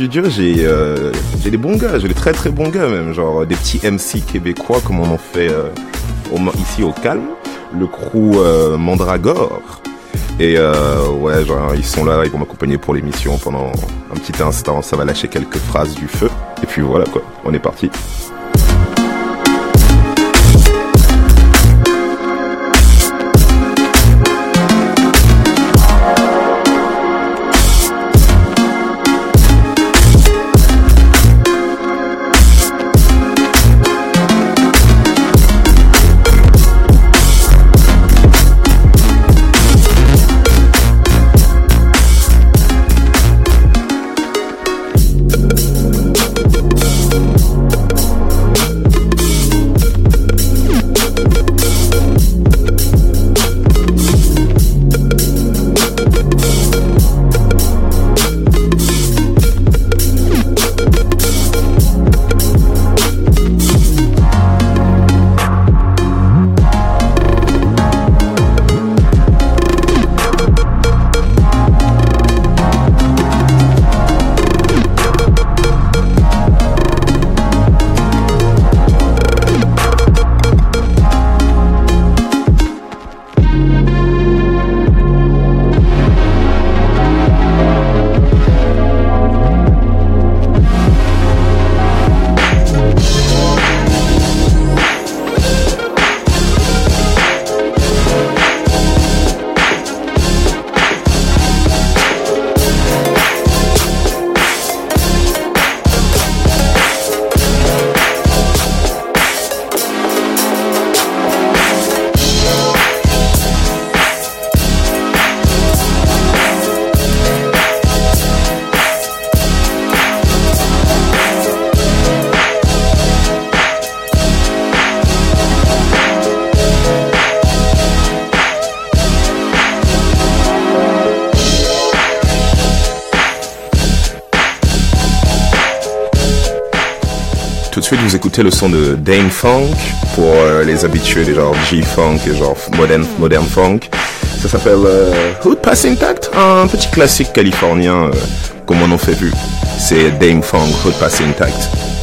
euh, j'ai des bons gars, j'ai des très très bons gars même, genre des petits MC québécois comme on en fait euh, ici au Calme, le crew euh, Mandragore. Et euh, ouais, genre ils sont là, ils vont m'accompagner pour l'émission pendant un petit instant, ça va lâcher quelques phrases du feu. Et puis voilà quoi, on est parti. Vous écoutez le son de Dane Funk pour euh, les habitués des genres G-Funk et genre modern, modern funk. Ça s'appelle euh, Hood Passing Tact, un petit classique californien euh, comme on en fait vu. C'est Dane Funk, Hood Passing Tact.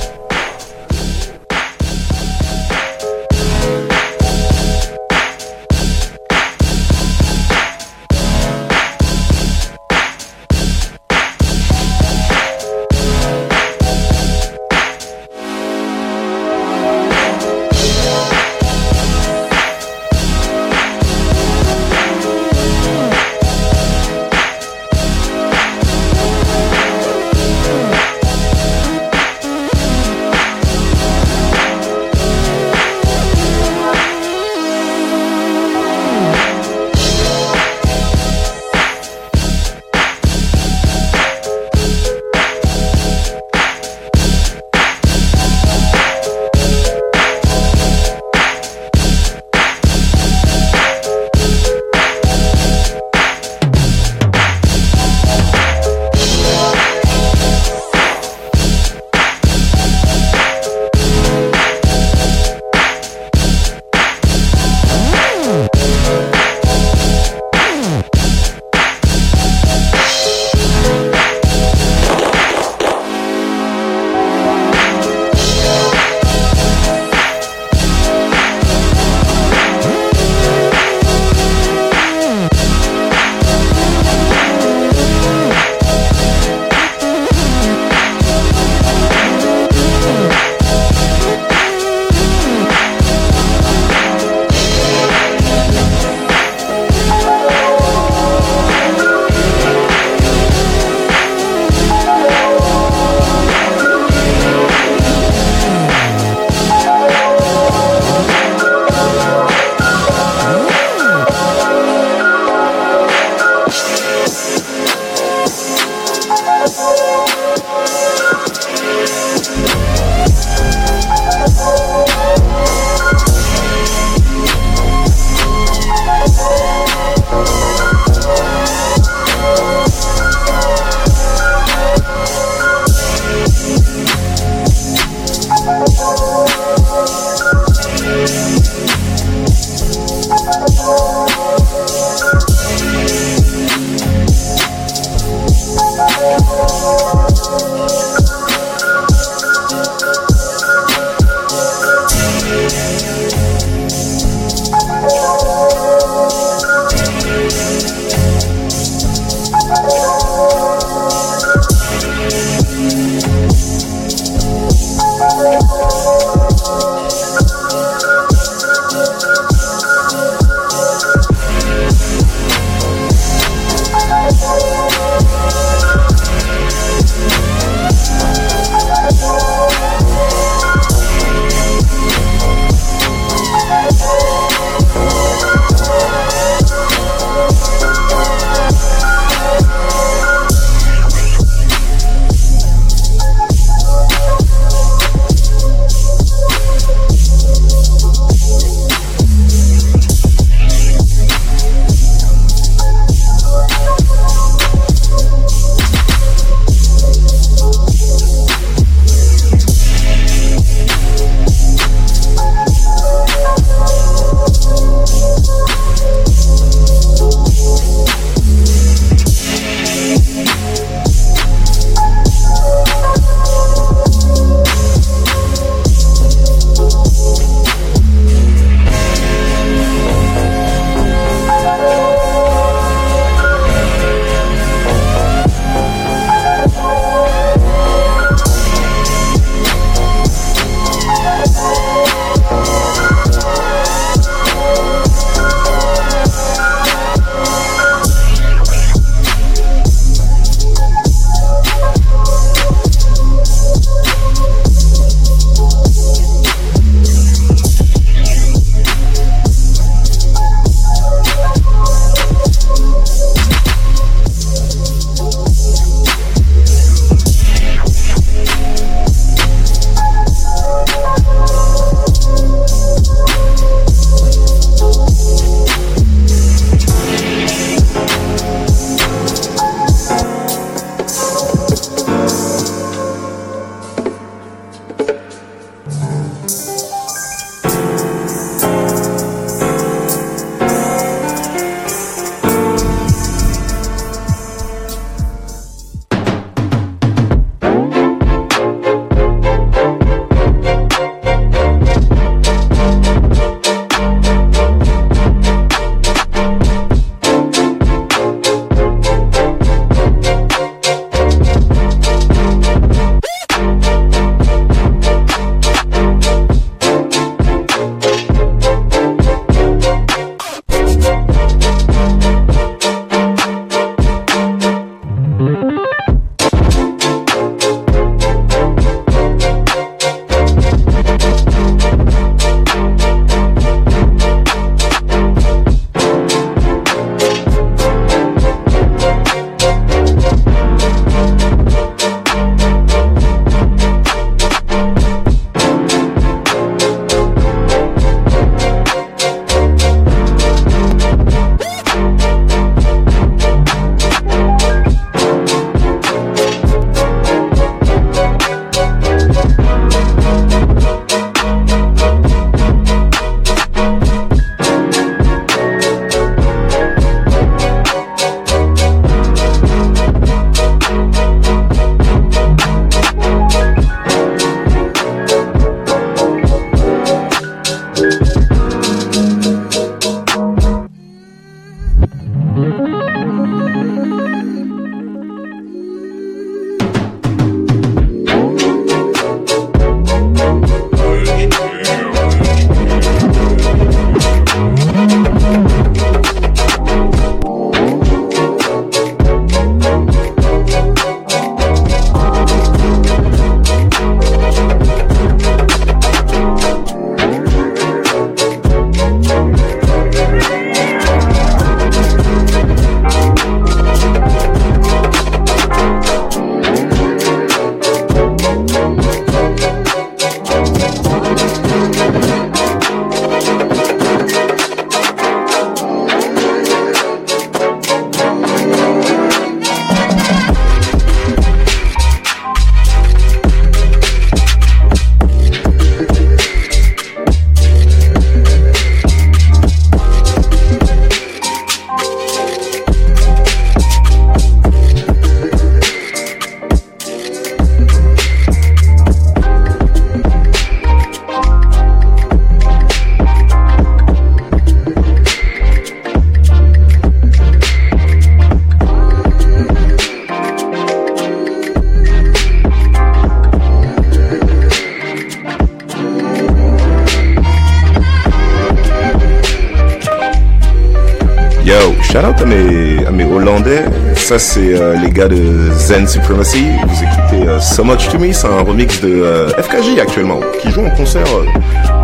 Ça, c'est euh, les gars de Zen Supremacy. Vous écoutez euh, So Much To Me, c'est un remix de euh, FKJ actuellement, qui joue en concert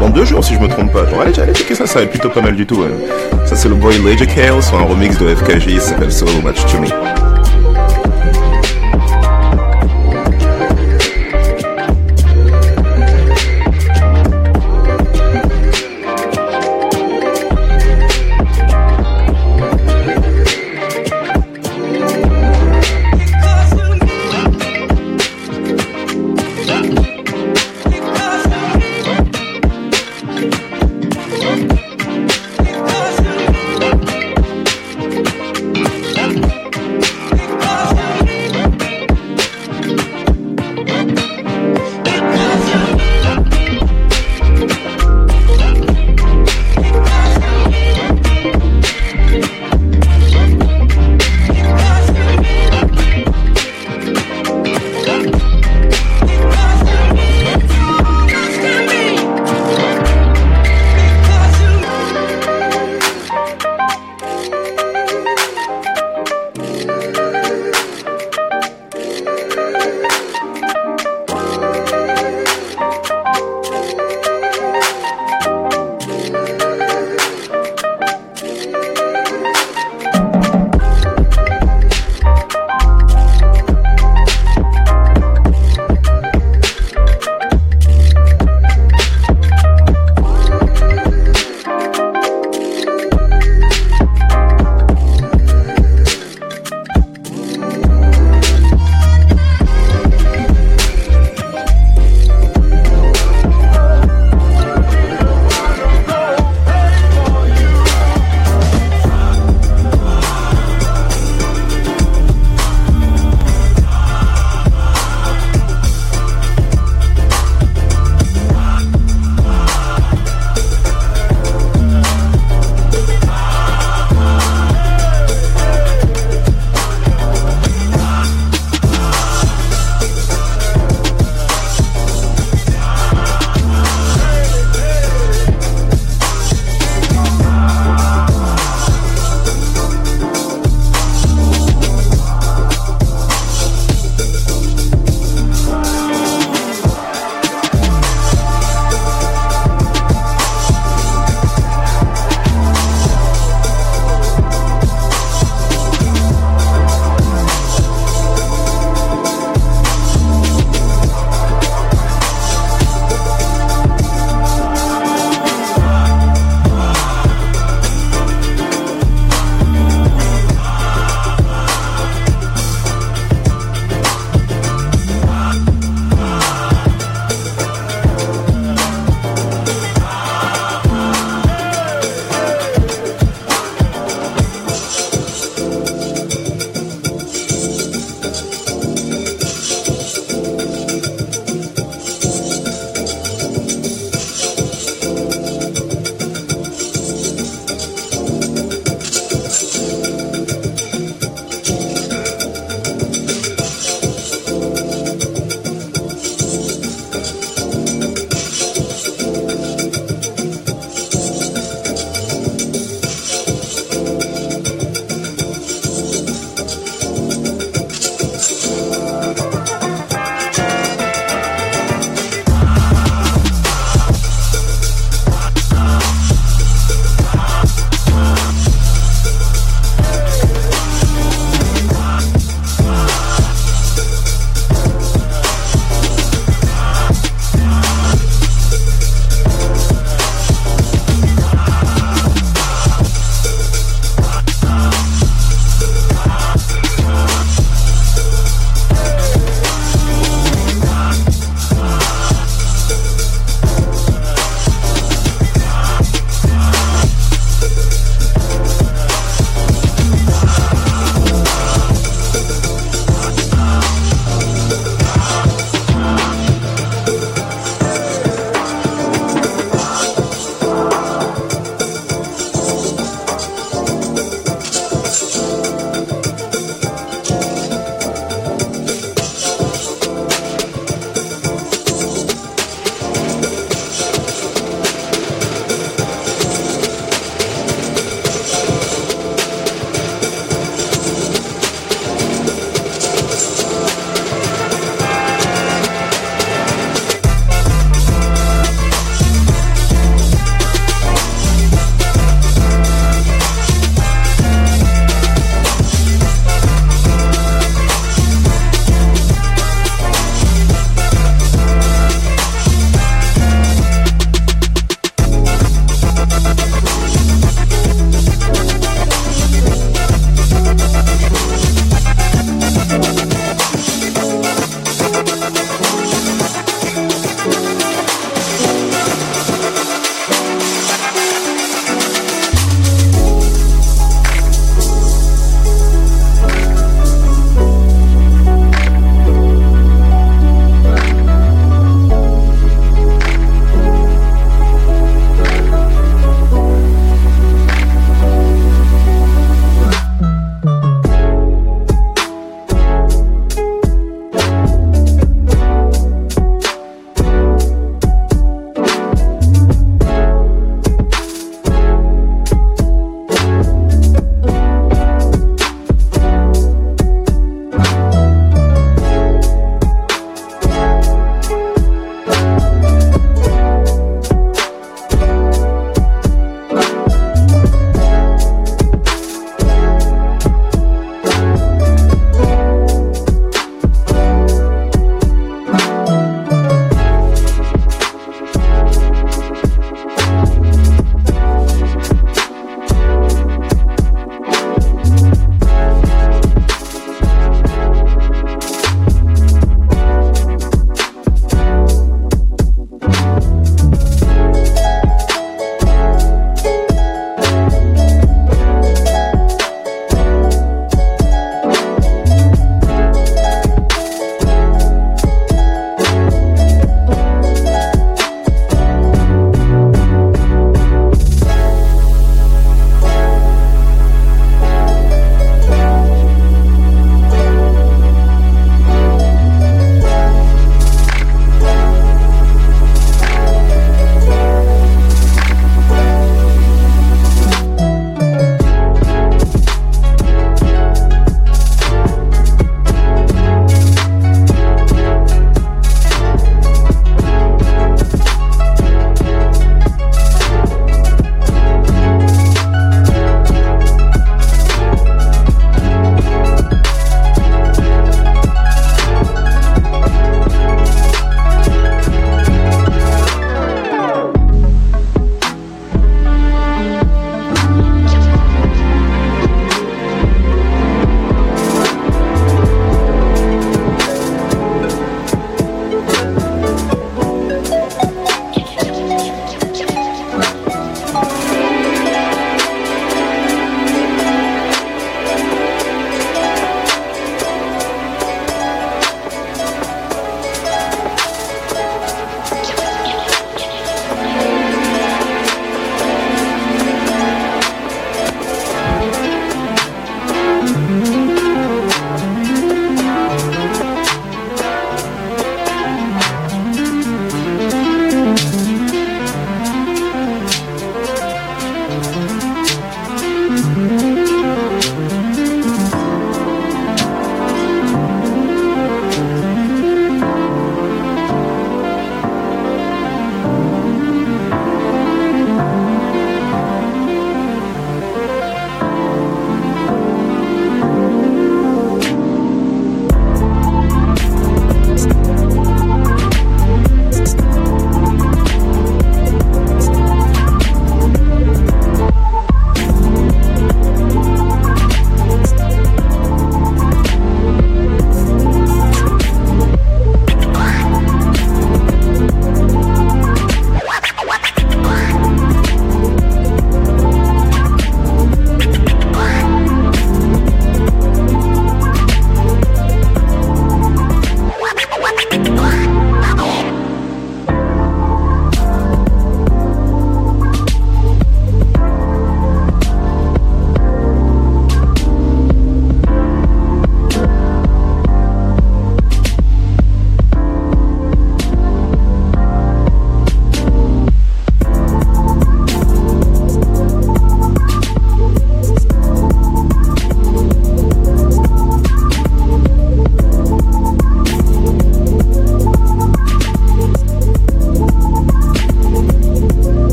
dans deux jours si je me trompe pas. Genre, allez, allez checker ça, ça être plutôt pas mal du tout. Ça, c'est le boy Ledger sur un remix de FKJ, ça s'appelle So Much To Me.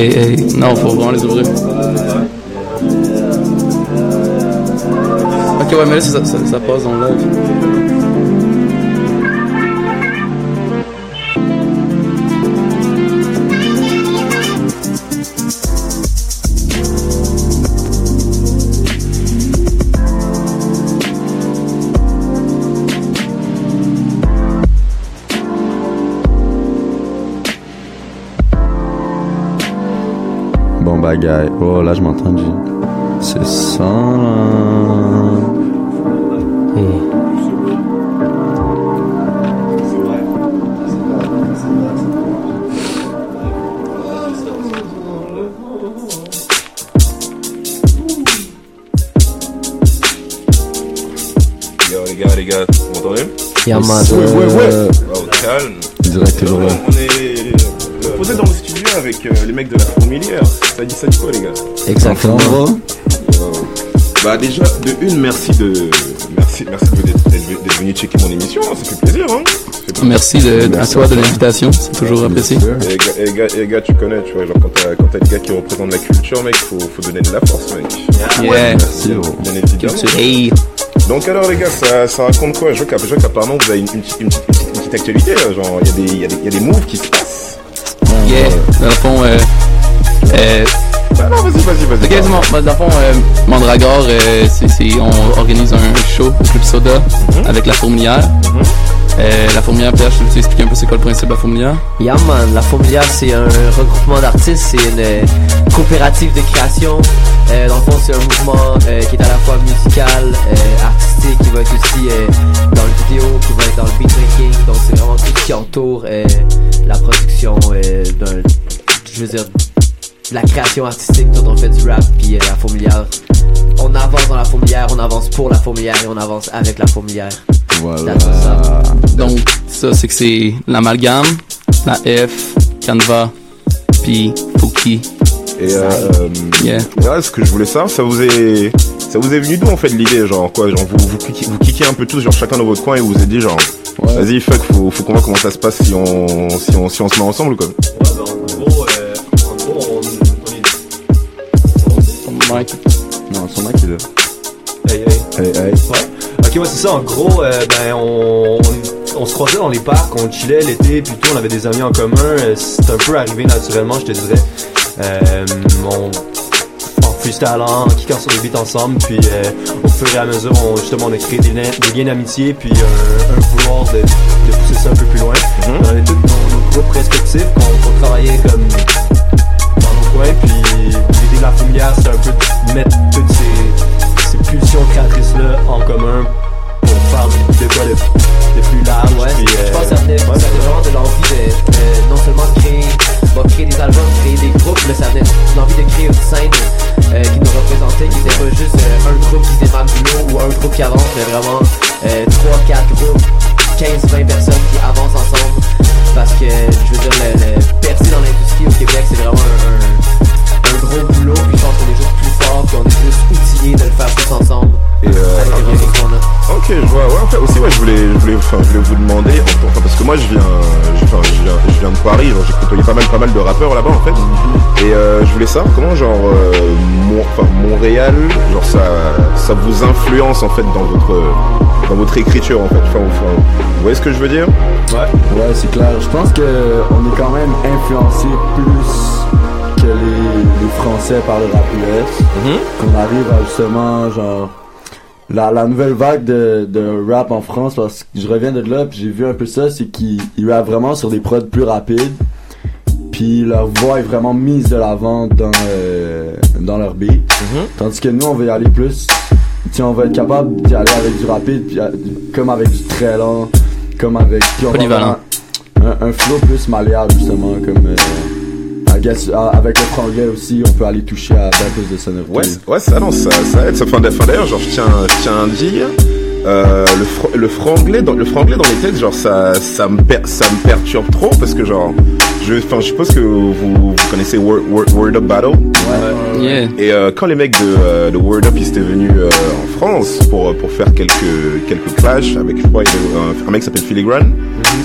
Hey, hey, non, faut vraiment les ouvrir. Ok, ouais, mais là, ça, ça, ça passe dans le live. Oh, là, je m'entends. C'est ça, là. les gars, les gars, vous m'entendez? Y'a Ouais, ouais, ouais. Oh, calme. Direct, toujours là. On est posé dans le studio avec euh, les mecs de la fourmilière. Ça dit, ça dit quoi, les gars Exactement. Bah déjà, de une, merci de merci, merci d'être venu checker mon émission, ça fait plaisir. Hein fait. Merci, de, à toi de l'invitation, c'est toujours apprécié. Et et, et gars, tu connais, tu vois, genre quand t'as des gars qui représentent la culture, mec, faut, faut donner de la force, mec. Yeah, Merci, Bien, gros. bien évidemment. Hey, Donc alors les gars, ça, ça raconte quoi? Je vois qu'apparemment vous avez une, une, petite- une, petite- une petite actualité, là, genre il y, a des- il y, y a des moves qui se passent. yeah. Dans le fond, euh, euh, non, vas-y, vas-y, vas-y. Ok, dis-moi, bah, dans le fond, euh, Mandragore, euh, c'est, c'est- on organise un show au Club Soda avec la fourmilière. Euh, la fourmilière, Pierre, je peux t'expliquer un peu c'est quoi le principe de la fourmilière? Yeah man, la Fourmilière c'est un regroupement d'artistes, c'est une coopérative de création. Euh, dans le fond c'est un mouvement euh, qui est à la fois musical, euh, artistique, qui va être aussi euh, dans le vidéo, qui va être dans le beatmaking. Donc c'est vraiment tout ce qui entoure euh, la production euh, d'un, je veux dire, la création artistique quand on fait du rap puis euh, la Fourmilière. On avance dans la Fourmilière, on avance pour la Fourmilière et on avance avec la Fourmilière. Voilà. Donc, ça, c'est que c'est l'amalgame, la F, Canva, puis Fouki. Et euh, Yeah. ouais, ce que je voulais savoir, ça vous est, ça vous est venu d'où en fait l'idée, genre quoi, genre vous vous kickez, vous kickez un peu tous, genre chacun dans votre coin et vous vous êtes dit genre, Ouais. vas-y fuck, faut, faut qu'on voit comment ça se passe si on, si on, si on se met ensemble quoi. gros, Mic. Non, son mec, il est là. Hey, hey. Hey, hey. Ouais. Ok, ouais, c'est ça. En gros, euh, ben, on, on, on se croisait dans les parcs, on chillait l'été, puis tout, on avait des amis en commun. euh, C'est un peu arrivé naturellement, je te dirais. Euh, on, freestylant, en kickant sur les beats ensemble, puis euh, au fur et à mesure, on, justement, on a créé des, liens- des liens d'amitié, puis un, un vouloir de, de pousser ça un peu plus loin. On avait tous nos, nos groupes respectifs qu'on travaillait comme dans nos coins, puis de la fourmilière, c'est un peu de mettre toutes ces, ces pulsions créatrices-là en commun pour faire de quoi de, de plus large. Ouais, puis, je euh, pense que ça venait, ça venait vraiment de l'envie de, de non seulement de créer, bon, créer des albums, créer des groupes, mais ça venait de l'envie de créer une scène euh, qui nous représentait, qui n'était pas juste euh, un groupe qui démarre du lot ou un groupe qui avance, mais vraiment euh, 3-4 groupes, 15-20 personnes qui avancent ensemble. Parce que, je veux dire, le, le percer dans l'industrie au Québec, c'est vraiment un, un, un gros boulot, puis je pense qu'on est juste plus fort, puis on est plus outillés de le faire tous ensemble. Et euh, Avec les moyens qu'on a. Ok, je vois. Ouais, en fait, aussi, ouais, je voulais, je voulais, enfin, je voulais vous demander, enfin, parce que moi, je viens, je, enfin, je viens, je viens de Paris, genre, j'ai côtoyé pas mal, pas mal de rappeurs là-bas, en fait. Et euh, je voulais savoir comment, genre, euh, Mon- enfin, Montréal, genre, ça, ça vous influence, en fait, dans votre, dans votre écriture, en fait. Enfin, enfin, vous voyez ce que je veux dire? Ouais. Ouais, c'est clair. Je pense que on est quand même influencé plus les, les Français par le rap US. Qu'on arrive à justement, genre, la, la nouvelle vague de, de rap en France, parce que je reviens de là, puis j'ai vu un peu ça, c'est qu'ils ils rappent vraiment sur des prods plus rapides. Puis leur voix est vraiment mise de l'avant dans, euh, dans leur beat. Tandis que nous, on va y aller plus. On va être capable d'y aller avec du rapide, puis, euh, comme avec du très lent, comme avec. Polyvalent. un flow plus malléable, justement, comme. Euh, Euh, avec le franglais aussi, on peut aller toucher à plus de sonorité. Ouais, c- ouais, ça, non, ça, ça aide. Enfin, d'ailleurs, genre, je tiens, je tiens à dire, euh, le, le franglais dans, le franglais dans les têtes, genre, ça, ça me ça me perturbe trop parce que, genre, je, je suppose que vous, connaissez Word, Word, Word Up Battle. Ouais. Yeah. Et euh, quand les mecs de, euh, de Word Up ils étaient venus euh, en France pour pour faire quelques quelques clashs avec je crois un, un mec qui s'appelle Filigrane,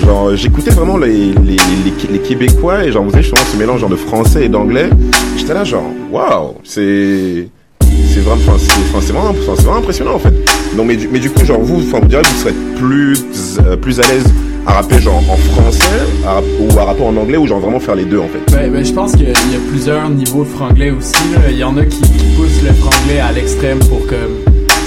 genre euh, j'écoutais vraiment les, les, les, les Québécois et genre vous savez justement ce mélange genre de français et d'anglais. J'étais là genre waouh c'est c'est vraiment c'est vraiment vraiment impressionnant en fait. Donc mais du, mais du coup genre vous enfin vous direz que vous serez plus euh, plus à l'aise à rapper genre en français à ou à rapper en anglais ou genre vraiment faire les deux en fait. Ben, ben, je pense qu'il y a plusieurs niveaux de franglais aussi. Il y en a qui, poussent le franglais à l'extrême pour que,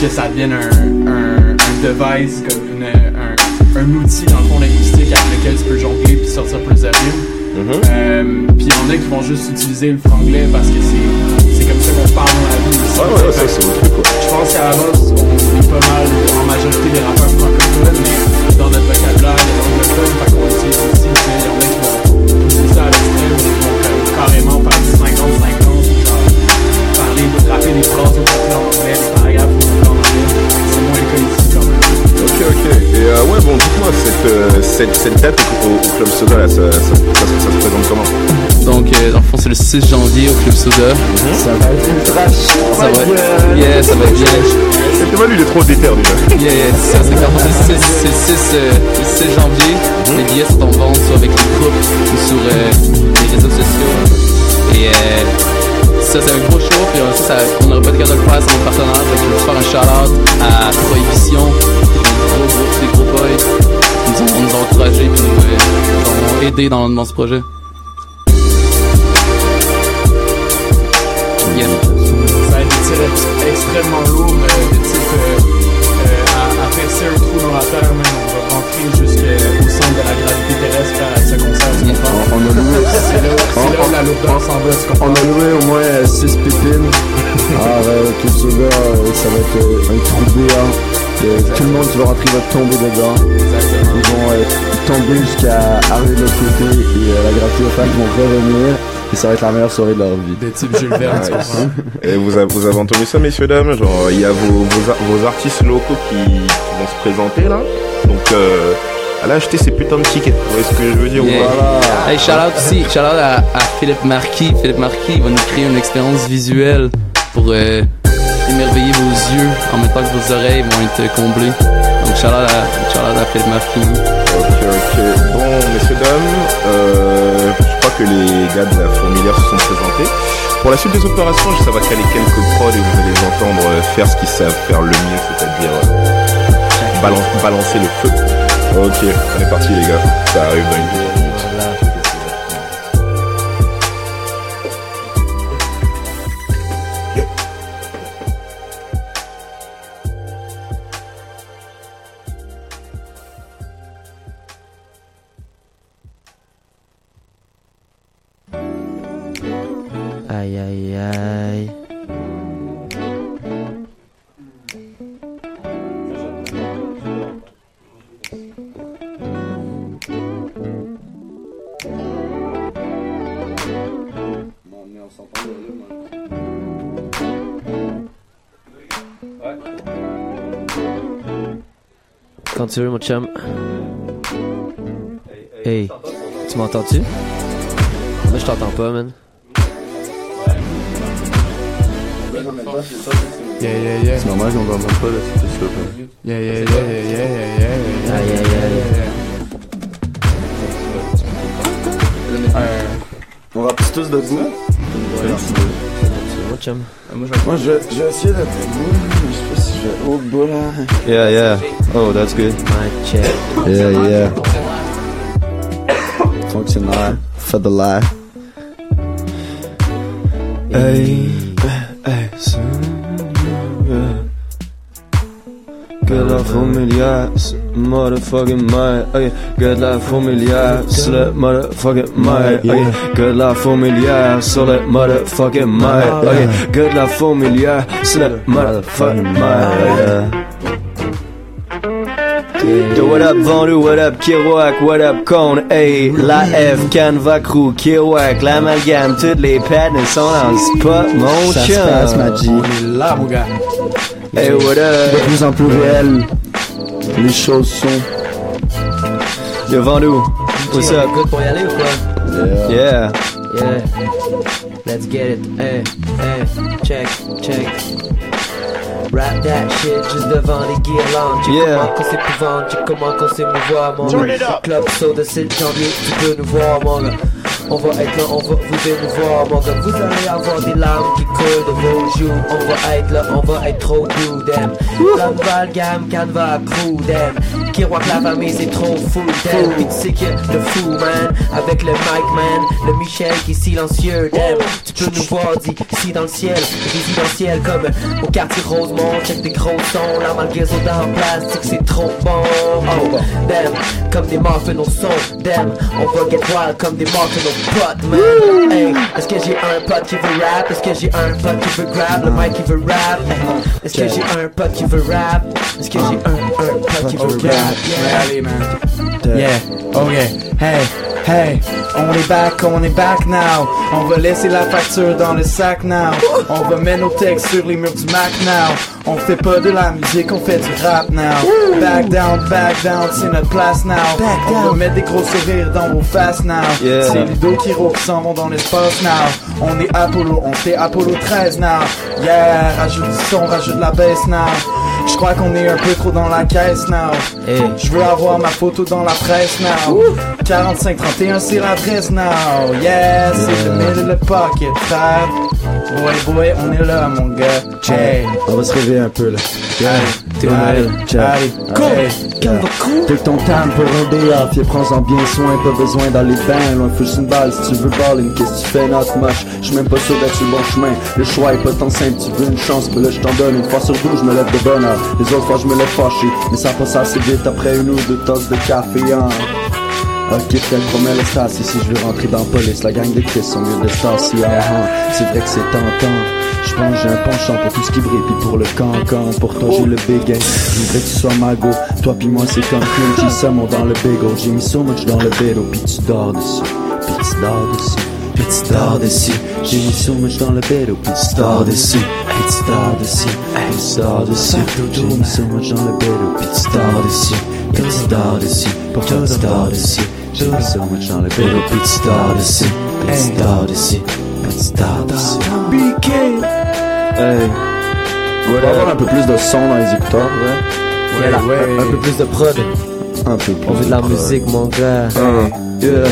que ça devienne un, un, un device, comme une, un, un outil dans le fond linguistique avec lequel tu peux jongler puis sortir plus de rimes. Mhm. Euh, puis il y en a qui vont juste utiliser le franglais parce que c'est c'est comme ça qu'on parle dans la vie aussi. Ouais ça c'est. Je pense qu'à la base, on est pas mal, en majorité, des rappeurs francophones, mais dans Et euh, ouais, bon, dites-moi, cette, euh, cette, cette date au, au Club Soda, là, ça, ça, ça, ça se présente comment Donc, euh, dans le fond, c'est le 6 janvier au Club Soda. Ça va être ultra chaud. Ça va être, yeah, ça va être bien. C'est pas lui, il est trop déter déjà. Yeah, yeah, c'est ça, c'est clair. C'est le 6, c'est le 6, euh, le 6 janvier. Les billets sont en vente soit avec les groupes ou sur euh, les réseaux sociaux. Et euh, ça, c'est un gros show. Puis ça, ça, on n'aurait pas de cadeau de le faire, c'est mon partenaire. Que je veux faire un shout-out à Prohibition, gros, gros, des gros boys. Ils nous ont, nous ont encouragés nous, euh, ont aidés dans, dans ce projet. Yeah. Ça tirs ex- extrêmement lourds, euh, des types euh, euh, à, à percer un trou dans la terre, même. On va rentrer jusqu'au centre de la gravité terrestre à ce concert, comprends? On a loué, C'est là, là où la lourdeur s'en va, on a loué au moins 6 pépines. Euh, Club Soda, euh, ça va être euh, un trou béant. Tout le monde qui va rentrer va tomber dedans. Ils vont euh, tomber jusqu'à arriver de l'autre côté et euh, la gravité va qu'ils vont revenir. Et ça va être la meilleure soirée de leur vie. Des types Jules Verne, tu comprends? Et vous avez, vous avez entendu ça, messieurs, dames? Genre, il y a vos, vos, ar- vos artistes locaux qui, qui vont se présenter, là. Donc, euh, allez acheter ces putains de tickets. Vous voyez ce que je veux dire Yeah. pas? Hey, shout out aussi, shout out à, à Philippe Marquis. Philippe Marquis il va nous créer une expérience visuelle pour euh, émerveiller vos yeux en même temps que vos oreilles vont être comblées. Donc out à, out à Philippe Marquis. Ok, ok. Bon, messieurs, dames, euh, je crois que les gars de la fourmilière se sont présentés. Pour la suite des opérations, ça va caler quelques prods et vous allez les entendre euh, faire ce qu'ils savent faire le mieux, c'est-à-dire euh, balan- balancer le feu. Ok, on est parti les gars, ça arrive dans une minute. Aïe. Quand tu veux, mon chum. Hey, tu m'entends-tu? Moi, je t'entends pas, man. Yeah, yeah, yeah. C'est normal qu'on t'entende pas là, c'est ça. Yeah, yeah, yeah, yeah, yeah, yeah, yeah, yeah, Aïe, aïe, aïe. yeah. Euh, On rappe tous debout. Mon chum. Moi, je, je vais essayer d'être debout, mais je sais pas si je vais au bout là. Yeah, yeah. Oh, that's good. My check. Yeah, yeah. Fonctionnaire, fait de l'air. Hey, hey, Familiar, motherfucking mind, hey. Get la familiar, sur le motherfucking mind, hey. Get la familiar, sur le motherfucking mind, hey. Get la familiar, sur le motherfucking mind, yeah. Yo, what up, Vendu, what up, Kiroak, what up, Cone, hey, la F, Canva Crew, Kiroak, l'amalgame, toutes les patterns sont dans le spot, mon Ça se passe, on est là, mon gars. Hey, what De up, plus en plus réel, les choses sont. yo, Vendu, what's up, Good pour y aller ou quoi? Yeah. yeah. Yeah. let's get it. Eh, eh, check, check. Rap that shit juste devant les guirlandes. J'ai Yeah. comment qu'on s'épouvante, j'ai comment qu'on s'émouvoir, mon gars? Club Soda, c'est le janvier, tu peux nous voir, mon gars. On va être là, on va vous émouvoir, mon gars. Vous allez avoir des larmes qui coulent de vos joues. On va être là, on va être trop doux, damn. L'enval gamme, canva, crew, damn. Qui rock la famille, c'est trop fou, damn. Puis tu sais que le fou, man. Avec le mic, man. Le Michel qui est silencieux, damn. Tu peux nous voir d'ici dans le ciel. Résidentiel comme au quartier Rosemont. Check des gros sons. La malgaison dans le plastique, c'est trop bon. Oh, damn. Comme des muffins au son, damn. On va get wild comme des muffins au potes, man. Hey, est-ce que j'ai un pote qui veut rap? Est-ce que j'ai un pote qui veut grab? Le mic qui veut rap? Est-ce que j'ai un pote qui veut rap? Est-ce que j'ai un, un pote qui veut Ok, Yeah. man. Yeah, hey, hey, on est back, on est back now. On va laisser la facture dans le sac now. On va mettre nos textes sur les murs du Mac now. On fait pas de la musique, on fait du rap now. Back down, back down, c'est notre place now. On va mettre des gros sourires dans vos faces now. Yeah. C'est les dos qui roulent s'en vont dans l'espace now. On est Apollo, on fait Apollo 13 now. Yeah, rajoute du son, rajoute de la baisse now. Je crois qu'on est un peu trop dans la caisse now. Hey. Je veux avoir ma photo dans la presse now. 4531 c'est l'adresse now. Yeah, c'est le middle le pocket, frère. Boy, boy, on est là, mon gars. Hey, On va se réveiller un peu là. Take ton temps pour un day off, et prends-en bien soin, pas besoin d'aller ben loin, fouche une balle si tu veux balling, qu'est-ce que tu fais, not much, j'suis même pas sûr d'être sur le bon chemin, le choix est pas tant simple, tu veux une chance, que là j't'en donne, une fois sur deux, j'me lève de bonne heure, les autres fois j'me lève fâché, mais ça passe assez vite après une ou deux tasses de café, hein. Ok, frère, promets le stas ici, je veux rentrer dans la police, la gang de Chris sont mieux de stas, ah, ah. c'est vrai que c'est tentant. Je pense j'ai un penchant pour tout ce qui brille, puis pour le cancan. Pour toi, j'ai le. Je voudrais que tu sois ma go. Toi, puis moi, c'est comme Clint Eastwood dans le bagel. J'ai mis so much dans le bédo, puis tu dors dessus. Puis tu dors dessus. Puis tu dors dessus. J'ai mis so much dans le bédo, puis tu dors dessus. Puis tu dors dessus. Puis tu dors dessus. J'ai mis so much dans le bédo, puis tu dors dessus. Puis tu dors dessus. Pourquoi tu dors dessus? J'ai mis so much dans le bédo, puis tu dors dessus. Puis tu dors dessus. Puis tu dors dessus. Hey. On va avoir un peu plus de son dans les écouteurs, ouais. Yeah, là, ouais. un, un peu plus de prod. Un peu plus. On veut de la musique, mon gars. Yeah.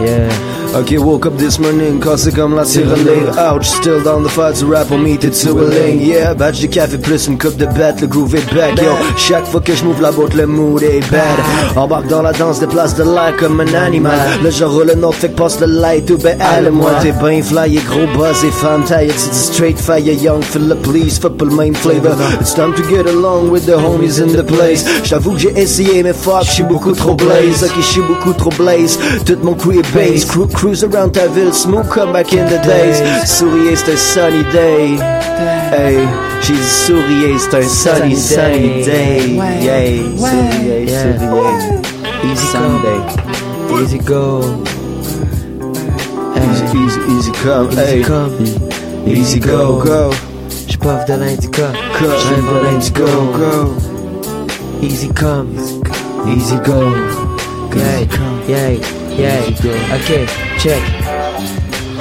Yeah. Ok, woke up this morning, cassé comme la tirelire Ouch, still down the fight to rap on me, t'es willing Yeah, badge de café plus une coupe de bête, le groove est back Yo, chaque fois que je m'ouvre la boîte, le mood est bad. Embarque dans la danse, déplace de l'air comme un animal. Je roule le note, fait que passe le light ou ben allez-moi T'es ben fly, et gros buzz et femme taille. Tu dis straight fire, young, feel the please, pas le même flavor. It's time to get along with the homies in the place. J'avoue que j'ai essayé mais fuck, j'suis beaucoup trop blaze. Ok, j'suis beaucoup trop blaze. Tout mon crew est base Cru- Cruise around ta ville, smooth come back in the days. Sourier c'est un sunny day. Hey, j'ai dit sourier c'est un sunny sunny day. Yeah, sourier, Yeah. sourier Easy Sunday easy go. Easy, easy, easy come, Easy come. Easy go, go. J'puff de l'indica. J'rêve en let's go, Easy come, easy go. Yeah, yeah, yeah. Ok, check.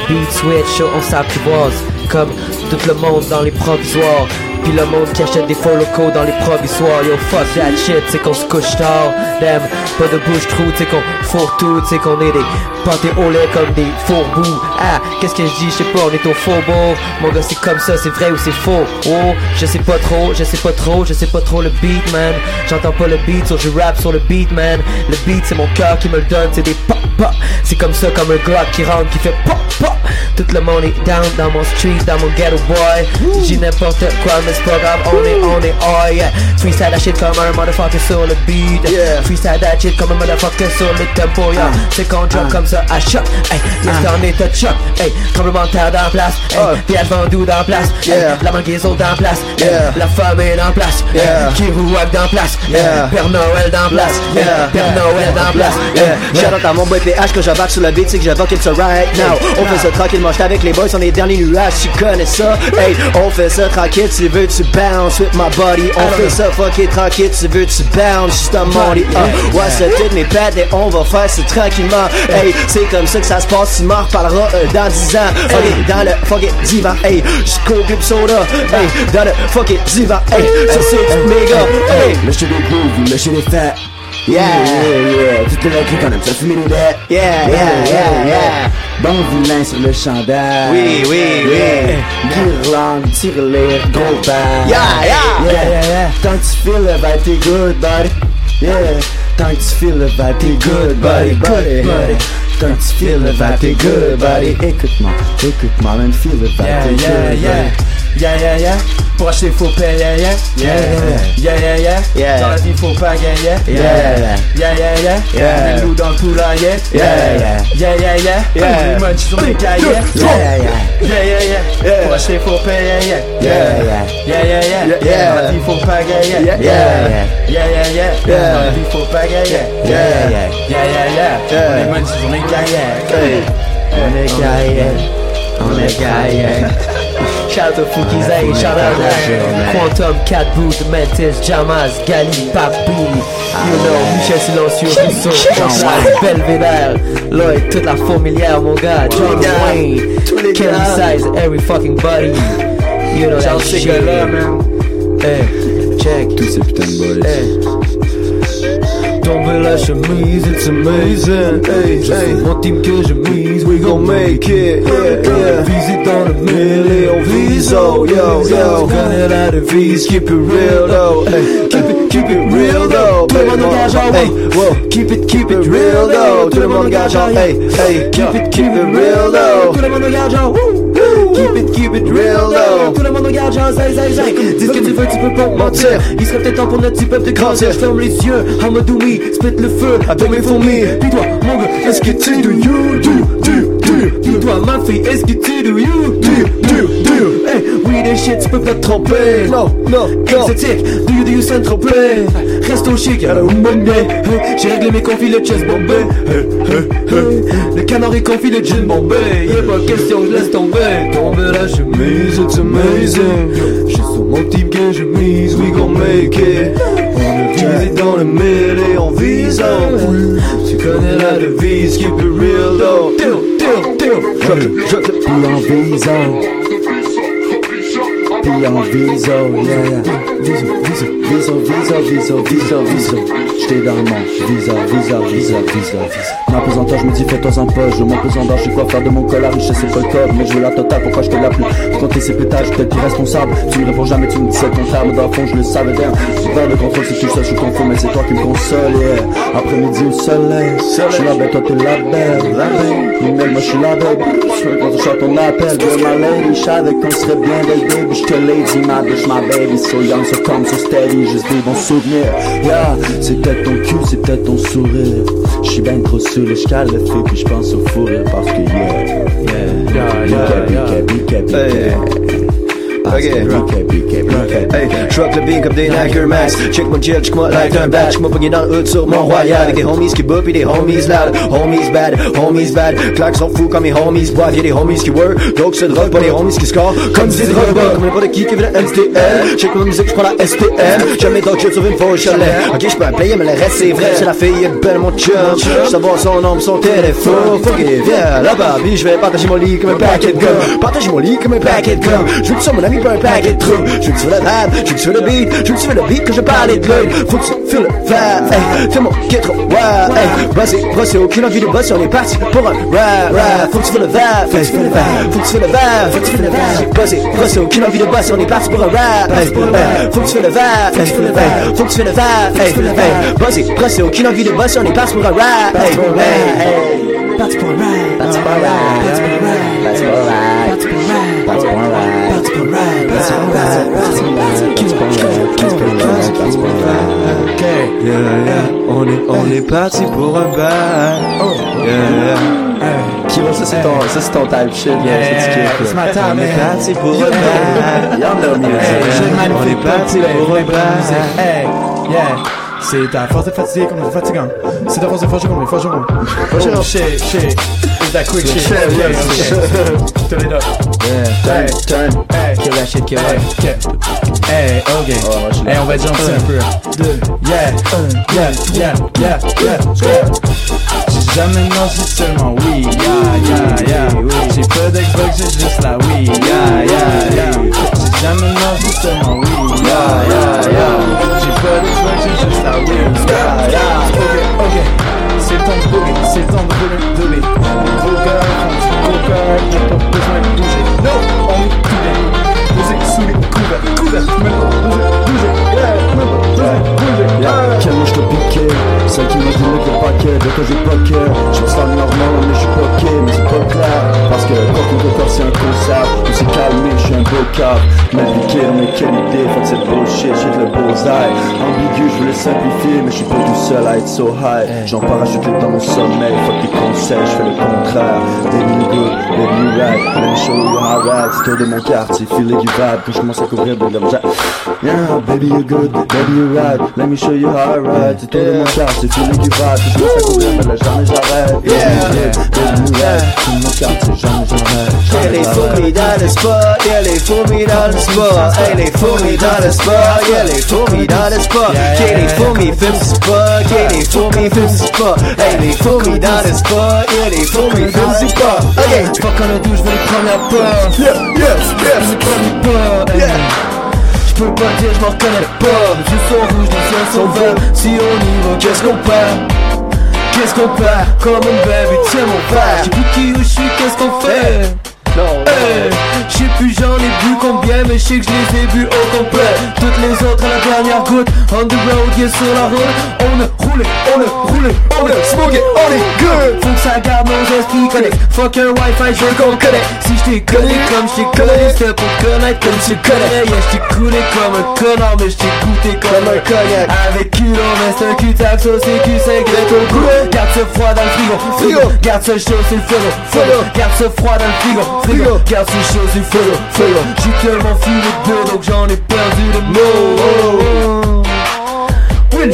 Beat switch, on s'apprivoise. Comme tout le monde dans les provisoires. Puis le monde qui achète des faux locaux dans les provisoires. Yo, fuck that shit, c'est qu'on se couche tard. Damn, pas de bouche trou, c'est qu'on fourre tout, c'est qu'on est des pâtés au lait comme des fourbous. Ah, qu'est-ce que je dis, je sais pas, on est au faubourg. Mon gars, c'est comme ça, c'est vrai ou c'est faux? Oh, je sais pas trop, je sais pas trop, je sais pas trop le beat, man. J'entends pas le beat, so je rap sur le beat, man. Le beat, c'est mon cœur qui me le donne, c'est des pop pop. C'est comme ça, comme un Glock qui rentre, qui fait pop pop. Tout le monde est down dans mon street, dans mon ghetto boy. J'ai n'importe quoi, mais c'est pas grave, on est, on est, oh yeah. Freestyle that shit comme un motherfucker sur le beat. Yeah. Freestyle that shit comme un motherfucker sur le tempo, yeah. C'est qu'on drop comme ça à choc, hey. Yes, t'en es à choc, hey. Complémentaire dans la place, hey. Piège vendu dans la place. Yeah. La manguaison dans la place. Yeah. La famille dans la place. Yeah. Qui rouac dans la place. Yeah. Père Noël dans la place. Yeah. Père Noël dans la place, Yeah, shout out à mon boy PH que j'embarque sur le beat, c'est que j'évoque it so right now. On fait ça tranquillement, j'étais avec les boys, on est dans les nuages, tu connais ça. Hey, on fait ça tranquille, tu veux veux-tu bounce with my body? On fait ça fucké tranquille, tu veux-tu bounce? Juste à money? Uh, ouais, ça toutes mes pattes et on va faire ça tranquillement. Hey, c'est comme ça que ça se passe, tu m'en reparleras euh, dans 10 ans. Ok, dans le fucking divan, hey, jusqu'au grip soda, hey, dans le fucking divan, hey, ça c'est du méga, hey. Le shit est groovy, le shit est fat. Yeah, yeah, yeah. Toutes les recrues qu'on aime ça fumer des dettes. Yeah, yeah, yeah, yeah. Bon vilain sur le chandail. Oui, oui, oui. Guirlande, gros bang. Yeah, yeah. Yeah, yeah, yeah. Tant que tu feel le vibe, t'es good, buddy. Yeah. Tant que tu feel le vibe, t'es good, buddy, buddy. buddy. Que tu feel vibe, t'es good, buddy. Écoute-moi, écoute-moi, man, feel vibe, Yeah, t'es yeah, good, yeah. buddy. Yeah, yeah, yeah. Pour acheter, faut payer, yeah, yeah. Yeah, yeah, yeah, yeah. Yeah. Dans la vie, faut pas gagner. Yeah, yeah. Yeah, yeah, yeah. Yeah. Les loups dans le poulailler. Yeah, yeah. Yeah, yeah, yeah. Yeah. Les munchies sur les cahiers. Yeah, yeah, yeah. Pour acheter, faut payer, yeah. Yeah, yeah. Yeah, yeah, yeah. Yeah. Dans la vie, faut pas gagner. Yeah. Yeah, yeah, yeah. Yeah. Dans la vie, faut pas gagner. Yeah, yeah. Yeah, yeah, yeah. Yeah. Les munchies sur les cahiers. Hey. On est gaillé, on est gaillé. Shout out hey, shout out to Quantum, Cat Boot, Mantis, Jamas, Gali, Papi, you know, Michel Silencieux, Rousseau, Belvedere, Lloyd, toute la fourmilière, mon gars, John Wayne, Kelly Size, every fucking body, you know that shit. Hey, check, Tous ces putains de boys. Hey. La chemise, it's amazing. Hey, hey. Mon team que je mise, we gon' make it. Yeah, yeah. Visite dans le mille et on vise, oh, yo, yo. Connais la devise, keep it real, though. Hey, keep it, keep it real, though. Tout le monde engage en Hey, whoa. Keep it, keep it real, though. Tout le monde engage en Hey, hey, Keep it, keep it real, though. Tout le monde engage en Keep it, keep it real, though. Tout le monde engage en zay, zay, zay. Dis ce que tu veux, tu peux pas mentir. Il serait peut-être temps pour notre petit peuple de grandir. Je ferme les yeux, I'ma do me, split le feu avec mes fourmis. Puis toi, mon gars, est-ce que tu do you, do, do, toi, ma fille, est-ce que tu do you, do, do, do. Hey, oui, des shit, tu peux pas te tromper. Non, non, non. Exotique, do you, do you sans tromper. Reste au chic, y'a la Monday. Hey, J'ai réglé mes conflits, le chest bombé. Hey. Le canard est confit, le gin bombé. Y'a pas question, je laisse tomber. Tomber la chemise, it's amazing. J'ai sur mon je mise, we gon' make it. On a visé dans le mille et on vise, oh. Tu connais la devise, keep it real though. Deal, deal, Puis en visa. Puis en visa, yeah, yeah. Visa, visa, visa, visa, visa, visa, visa. J'étais dans le. Visa, visa, visa, visa, visa. M'apesanteur, je me dis fais-toi en poche. Je m'apesanteur, je sais quoi faire de mon col. La richesse, c'est pas le code, mais je veux la totale. Pourquoi je te la plus Compter ces pétages, peut-être irresponsable. Tu me réponds jamais, tu me dis c'est le contraire. Mais dans le fond, je le savais bien. Vers le contrôle, c'est tout ça, je suis confus, mais c'est toi qui me console, yeah. Après-midi au soleil. Je suis la belle, toi t'es la belle. La belle. Email, moi je suis la belle. Je quand je ton appel. Girl, my lady, je savais qu'on serait bien dès le début. Je te l'ai dit, ma bitch, ma baby. So young, so calm, so steady. Juste des bons souvenirs. Yeah, c'est peut-être ton cul, c'est peut-être ton sourire. Je suis ben trop saoulé, je cale le feu, puis je pense au fou rire parce que yeah, yeah, yeah, bika, bika, bika, bika. Ok. Bika, bika, bika, Hey, je rock le beat comme des Nike Max. Check mon jet, check moi like un bat Check moi pogné dans le hood sur mon royal. Avec des homies qui boop et des homies loud. Homies bad, homies bad. Claques sont fous comme mes homies boivent. Y'a des homies qui work, d'autres se droguent Pas des homies qui score. Comme des drogues Comme n'importe qui qui veut la MSTL Check ma musique, j'prends la STM Jamais d'autres jets sur une faux chalet. Ok, j'peux un player mais le reste c'est vrai. C'est la fille est belle mon chum. Savoir son nom, son téléphone. Fuck it, viens là-bas. Je vais partager mon lit comme un paquet de gum Partager mon lit comme un paquet de gum Je veux que sois mon ami pas un paquet de trous Je le rap, je fasses le beat Je fasses le beat que je parlais de l'œil. Faut que tu fais le vibe, hey Fais mon kit trop wow, hey. Bossé, bossé, aucune envie de bosser On est parti pour un rap, rap. Faut que tu le vibe, hey Faut que tu fasses le vibe, faut que tu fasses le vibe Bossé, bossé, aucune envie de bosser On est parti pour un rap, hey Faut que tu fasses le vibe, hey Faut que tu fasses le vibe, hey Bossé, bossé, aucune envie de bosser On est parti pour un rap, hey Parti pour un parti pour un ride, parti pour un On est, on est parti pour un bail. Oh. ça c'est ton, ça c'est ton type shit, c'est On est parti pour un bail. On est parti pour un bail. C'est ta force de fatiguer comme les fatigants. C'est ta force de forger comme les forgerons. shit, shit that quick shit. Yeah, Okay, yeah, okay. Turn it up. Yeah, turn, turn. Hey, Kill that shit, kill hey, that. okay. Hey, ok. Oh, Hey, on va jumper un peu. Deux, yeah, yeah, yeah, yeah, yeah, yeah. J'ai jamais mangé seulement oui, yeah, yeah, yeah. J'ai pas d'Xbox, j'ai juste la oui, yeah, yeah, yeah. J'ai jamais mangé seulement oui, yeah, yeah, yeah. J'ai pas d'Xbox, j'ai juste la oui, yeah, yeah. Ok, ok. C'est le temps de booger, c'est le temps de booger, de coca, y'a pas besoin de bouger. Pas bouger, bouger, yeah, pas bouger, bouger, yeah. Je te piquais. Celle qui m'a donné le paquet j'ai pas de cœur Je me sens normal mais je suis bloqué Mais c'est pas clair Parce que quand on record c'est un concert. Je suis calmé, je suis un beau cap piqué mais quelle idée. Fuck cette bullshit, j'ai de le bullseye Ambigu, je le simplifier Mais je suis pas tout seul à être so high. J'en parachute dans mon sommeil. Fuck tes conseils, je fais le contraire. Baby you good, baby you right Let me show you how right toi de mon quartier, filet du vibe. Quand je commence à couvrir de l'objet Yeah, baby you good, baby you right Let me show you how I ride C'est toi de mon quartier, filet du vibe Quand je commence à couvrir mais là jamais j'arrête. Yeah, baby you right C'est mon jamais j'arrête. Elle est fourmis dans le spot, elle est fourmis dans le spot, elle est fourmis dans le spot, elle est fourmis dans le spot, qu'elle est fume du spot, qu'elle est fume du spot, elle est fourmis dans le spot, elle est fume du spot. Ok, Fuck on a douche, je veux les premières pas. yeah, yeah, yeah. Les premiers pas. Yeah. Je peux pas dire, je m'en reconnais pas. Je suis au rouge, Si on y va, qu'est-ce qu'on perd? Qu'est-ce qu'on perd? Comme un baby, tiens mon père. J'ai plus qui où je suis, qu'est-ce qu'on fait? Non, Hey, je sais plus j'en ai bu combien mais je sais que je les ai bu au complet. Toutes les autres à la dernière goutte On the road, yeah sur la route. On a roulé, on a roulé, on a smoké, on est good Faut que ça garde nos esprits connectés Fuck un wifi, je veux qu'on connecte. Si je t'ai connu comme je t'ai connu C'était pour connaître comme tu connais. Yeah, je t'ai coulé comme un connard Mais je t'ai goûté comme un cognac. Avec culot, mais c'est un cul-tac Sauce et cul, c'est grette au goût Garde ça froid dans le frigo, frigo. Garde ça chaud, c'est le frigo, frigo. Garde ça froid dans le frigo, frigo ça chaud, c'est le frigo, frigo J'ai tellement fumé de deux, donc j'en ai perdu le mot. Will,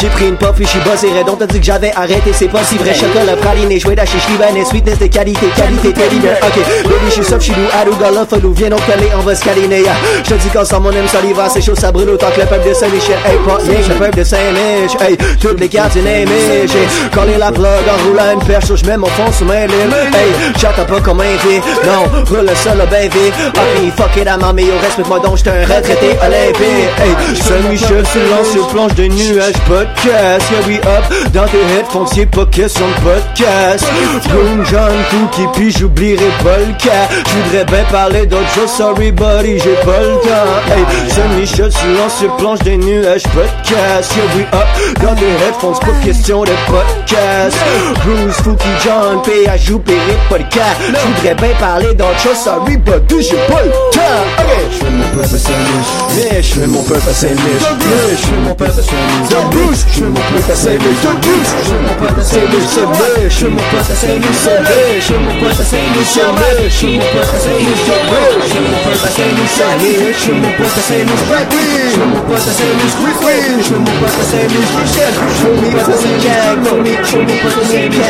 J'ai pris une pop puis j'suis bossé Redon t'as dit que j'avais arrêté. C'est pas si vrai. Chocolat praliné joué d'acheter libanais Sweetness de qualité qualité bien Ok. Baby j'suis soft j'suis doux Adou gala follow viens donc coller. On va se câliner yeah. J'te dis qu'ensemble on aime ça l'hiver c'est chaud ça brûle autant que le peuple de Saint-Michel. Hey pas que le peuple de Saint-Mich. Hey toutes les quartiers n'aimés J'ai collé la plug en roulant une perche Je mets mon fond sur mes limes. Hey j'attends pas comme un V Non roule le sol ben V Ok fuck it ma mais respecte-moi donc j'suis un retraité olympique. Hey Saint-Michel sur l'ancien planche de nuages podcast. Yeah we up dans tes headphones c'est pas question de podcast. Boom John Cookie puis j'oublierai pas le cas. J'voudrais bien parler d'autre chose Sorry buddy j'ai pas le temps. Hey Saint-Michel sur l'ancien planche des nuages podcast. Yeah we up dans tes headphones pas question de podcast. Bruce Fouki John P ajout périp pas le cas. J'voudrais bien parler d'autre chose Sorry buddy j'ai pas le temps. Ok. Je fais mon peuple Saint-Mich Yeah je fais mon à Saint-Mich Yeah, je fais mon peuple Saint-Mich The Bruce, je fais mon pote à Saint-Louis, The Bruce, je fais mon pote à Saint-Louis, c'est vrai, je fais mon pote à Saint-Louis, c'est vrai, je fais mon pote à Saint-Louis, c'est vrai, je fais mon pote à Saint-Louis, c'est vrai, je fais mon pote à Saint-Louis, c'est vrai, je fais mon pote à Saint-Louis, right oui, je fais mon pote à Saint-Louis, oui, oui, je fais mon pote à Saint-Louis, Michel, je fais mon pote à Saint-Gang, for me, je fais mon pote à Saint-Louis,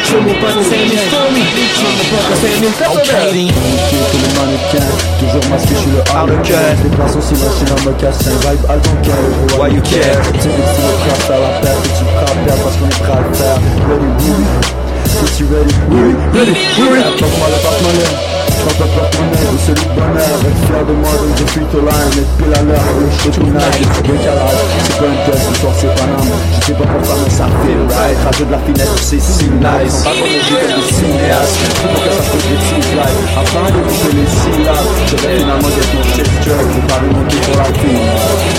je fais mon pote à Saint-Louis, for me, je fais mon pote à Saint-Louis, Pied tous les mannequins Toujours masqué, je suis le harlequin Déplace aussi là, je suis dans le mocassin Vibe algonquin Why you care? Me à la perte Et tu me perdre parce qu'on est prêt à le faire oui Es-tu ready? Oui, ready, oui Apporte-moi le porte-monnaie. J'prends pas porte-monnaie ou celui de bonheur. Être fier de moi donc je suis au line Être pile à l'heure, le show tonight Décalage, c'est pas un test, ce soir c'est pas normal. Je sais pas pourquoi mais ça feel right Rajoute de la finesse, c'est si nice. Pas qu'on est comme des cinéastes. Faut pas que ça fasse des petits fly Afin de couper les syllabes Je vais finalement get mon shit straight Faut pas remonter pour la fille.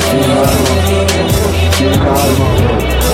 Finalement. Finalement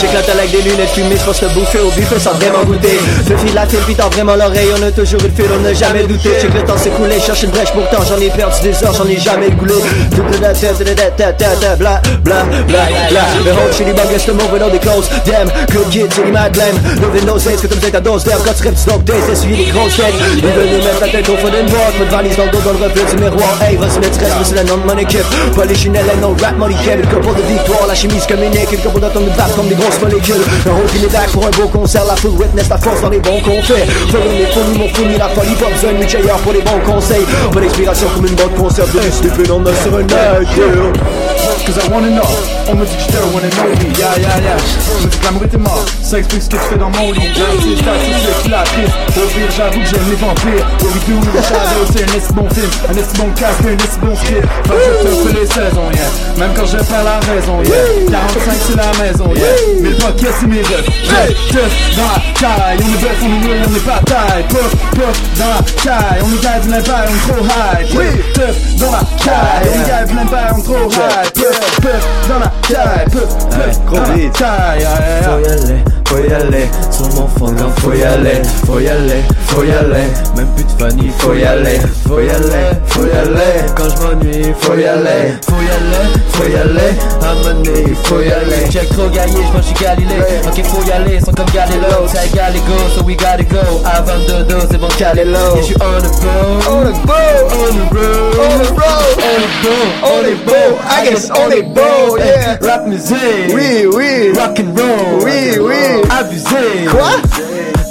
J'éclate avec des lunettes fumées, je pense te bouffer au buffet sans vraiment goûter Le fil la file, vraiment l'oreille, on a toujours eu le on n'a jamais douté. Check le temps s'écouler, cherche une brèche, pourtant j'en ai perdu des heures, j'en ai jamais goulé. Le tête, bla, bla, bla, bla. Le hold shitty bug, laisse le move without the clothes Damn, good kid, c'est mad glam Living those que t'as besoin ta dose d'air. Quand tu rêves, tu dog days, essuyer les grosses têtes. Ils veulent nous mettre la tête au fond d'une boîte Mode valise dans le dos, dans le reflet du miroir. Hey, vas-y, let's reste, c'est la nom de mon équipe. Pas les chinelles, no rap, money Une couple de victoire, la chimie se communique Une couple d'atomes de vaste comme des grosses molécules. Un rôle qui pour un beau concert La full witness, la force dans les bons qu'on fait Faisons les folies, mon fourni, la folie Pas besoin de pour les bons conseils. Pas d'inspiration comme une bonne conserve De stupide, on a sur un Cause I wanna know. On me dit que j'étais wanna know me Yeah yeah yeah. Me dit que l'amour était mort Ça explique ce que tu fais dans mon lit. C'est statistique qui la piste Au pire j'avoue que j'aime les vampires What we do the shadow C'est un esti bon film. Un esti bon casque Un esti bon script. Fait que je fais les saisons yeah. Même quand je perds la raison yeah. 45 c'est la maison yeah. Mille pockets c'est mes refs Hey Teuf dans la caille. On est bœuf on est nul on est pas taille Puff puff dans la caille. On est gars de l'impair on est trop high. Teuf dans la caille. On est gars de l'impair on est trop high Puff puff dans la caille Puff puff dans la caille yeah, yeah, yeah. Faut y aller, sur mon fond, faut y aller, faut y aller, faut y aller, même plus de funny, faut y aller, faut y aller, faut y aller, quand je m'ennuie, faut y aller, faut y aller, faut y aller, à mener, faut y aller. Check trop gaillé, j'pense que j'suis Galilée, ok, faut y aller, sont comme Galileo, c'est égal go, so we gotta go, avant de dos, c'est bon, Galileo, et on the boat, on the boat, on the road, on the road, on the boat, on the boat, I guess on the boat, yeah, rap musique, Oui, oui, rock and roll, oui, oui abusé. Quoi?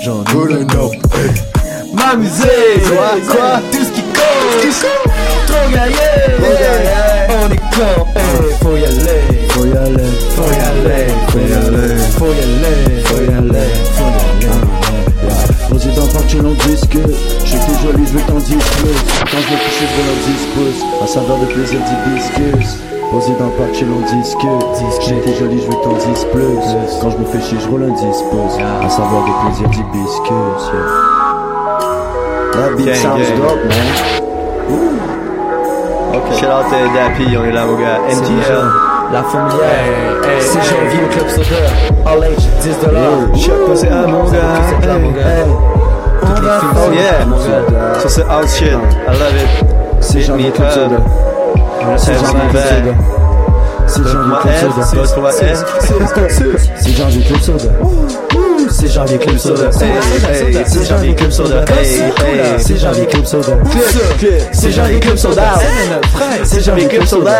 J'en ai M'amuser. Quoi, quoi? Tout ce qui compte. Trop gaillé. On est con. Faut y aller. Faut y aller. Faut y aller. Faut y aller. Faut y aller. Faut y aller. Faut y aller. Dans partir l'on disque Je sais que t'es joli, je veux t'en 10 plus Quand je vais coucher, je veux leur 10 pouces À saveur de plaisir d'hibiscus Posé dans le parc chez l'on disque J'ai été joli, je veux t'en 10 plus Quand je me fais chier, je roule un 10 pouces À savoir des plaisirs d'hibiscus yeah. That beat Gang, sounds gang. dope, man. Shout out to Dappy, on est là, mon gars. NTL. La familière. C'est janvier au club soda. All age, 10 dollars. Passé à mon gars. Oh yeah. Ça c'est house shit. I love it. C'est Hit janvier me club up. soda C'est club bag. soda C'est janvier Moi, club soda c'est club soda C'est club soda. C'est janvier club soda. C'est club soda c'est janvier club soda.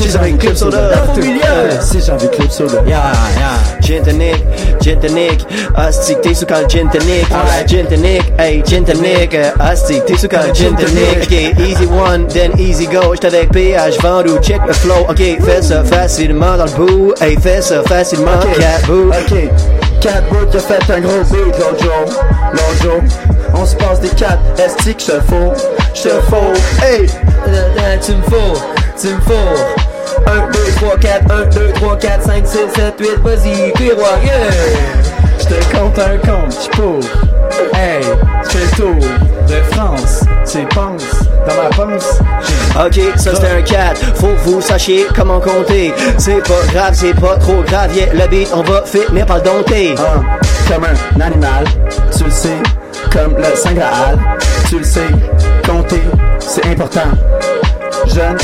Janvier club soda. Soda. C'est janvier club soda Yeah, yeah. Gin tonic, gin tonic, asti t'es sous quand gin tonic, gin tonic, hey gin tonic, asti t'es sous quand gin tonic, ok easy one, then easy go, j'étais avec PH Vendou, check le flow, ok fais ça facilement dans le bout, hey fais ça facilement, cat boo, Ok, 4 bouts a fait un gros beat l'autre jour, l'autre jour. On se passe des 4 esti que je te fous, je te fous. Hey, Euh, Tu me fous, tu me fous. 1, 2, 3, 4, 1, 2, 3, 4, 5, 6, 7, 8, vas-y, puis roi, yeah! Je te compte un compte, je pour. Hey, je fais le tour de France. Tu penses, dans ma panse, j'ai ok ça c'était un 4, faut que vous sachiez comment compter, c'est pas grave, c'est pas trop grave, yeah le beat on va finir par le dompter. Ah, comme un animal, tu le sais, comme le Saint Graal, tu le sais, compter, c'est important. Jeune,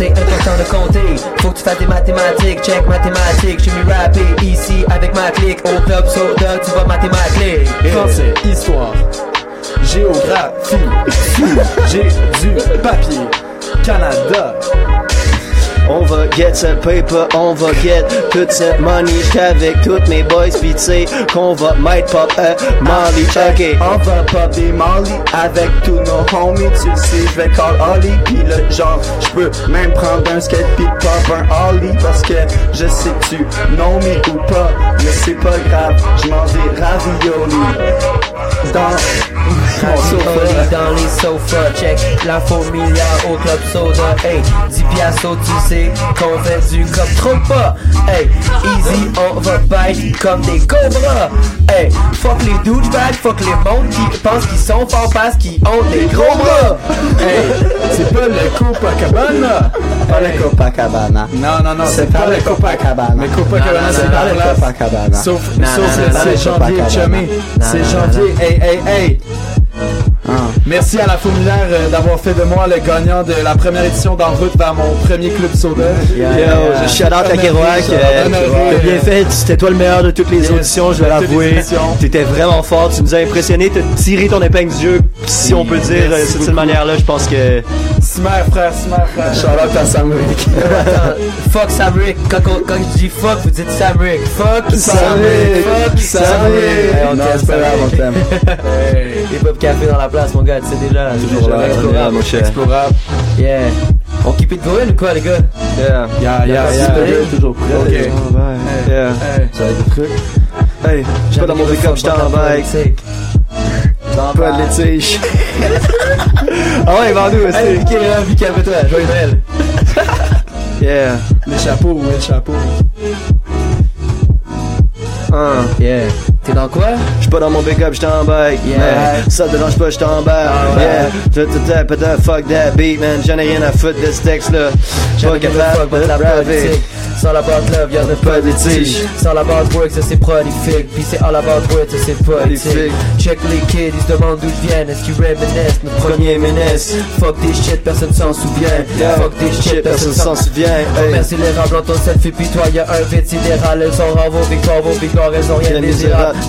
C'est important de compter, faut que tu fasses des mathématiques, check mathématiques, suis mis rapper ici avec ma clique, au club soda, tu vas mathématiques. français, histoire, géographie, j'ai du papier, Canada. On va get ce paper, on va get toute cette money. J'qu'avec toutes mes boys pis qu'on va mettre pop euh, Molly. Ok, on va pop des Molly avec tous nos homies, tu le sais, je vais call Ollie, pis le genre, je peux même prendre un skate pis pop un Ollie, parce que je sais que tu know me ou pas, mais c'est pas grave, je mange des raviolis dans. Ravioli dans les sofas, check l'info milliard au club soda, hey, 10 piastres, tu sais qu'on fait du comme trop pas, hey, easy, on va bite comme des cobras, hey, fuck les douchebags, fuck les mondes qui pensent qu'ils sont forts parce qu'ils ont des gros bras, Hey, c'est pas le Copacabana. Pas le Copacabana. Non, non, non, C'est pas le Copacabana. Mais Copacabana, c'est pas le. Copacabana. Sauf, Non, sauf c'est janvier, chummy. C'est janvier. Hey, hey, hey. Merci à la fourmilière euh, d'avoir fait de moi le gagnant de la première édition d'En route vers mon premier club soda. Yo, shout out à Kerouac, euh, t'as bien fait, c'était toi le meilleur de toutes les Yes, auditions, je vais l'avouer. T'étais vraiment fort, tu nous as impressionné, t'as tiré ton épingle du jeu, si on peut dire, euh, de cette manière-là, je pense que... Simer, frère, Simer, frère. Shout-out à Sam Rick. Fuck Sam Rick. Quand, quand je dis fuck, vous dites Sam Rick. Fuck Sam Rick. Fuck Sam Rick. On t'aime, on t'aime. Hip Hop Café dans la place, mon gars, tu sais déjà. Toujours là, Explorable. mon cher. Explorable. Yeah. On keep it going ou quoi, les gars? Yeah. Yeah, yeah, Merci, yeah. Pedro, toujours prêt. Ok. Yeah. Hey. Ça va être trucs. Hey, je suis pas dans mon pick-up, j'étais en bike, pas de litige. ah ouais, Vandou aussi. Vicky, là, Vicky, toi Joyeux Noël. Yeah. Les chapeaux, ouais, le chapeau. Hein. Yeah. T'es dans quoi? Je suis pas dans mon pick-up, en bike. Yeah. Ça te dérange pas, j'étais en bike. Yeah. Peut-être fuck that beat, man. J'en ai rien à foutre de ce texte-là. J'avais Pas capable la de rapper. politique. Sans la bad love, y'en a pas de tige. Sans la bad work, ça c'est prolifique. Puis c'est all about work, ça c'est politique. Check les kids, ils se demandent d'où je viens. Est-ce qu'ils reminiscent? Notre premier menace? Fuck des shit, personne s'en souvient. Fuck des shit, personne s'en souvient. Merci les rats blancs, ton selfie, puis toi y'a un vide sidéral. Elles sont rares, vos victoires, vos victoires, elles ont rien de Bien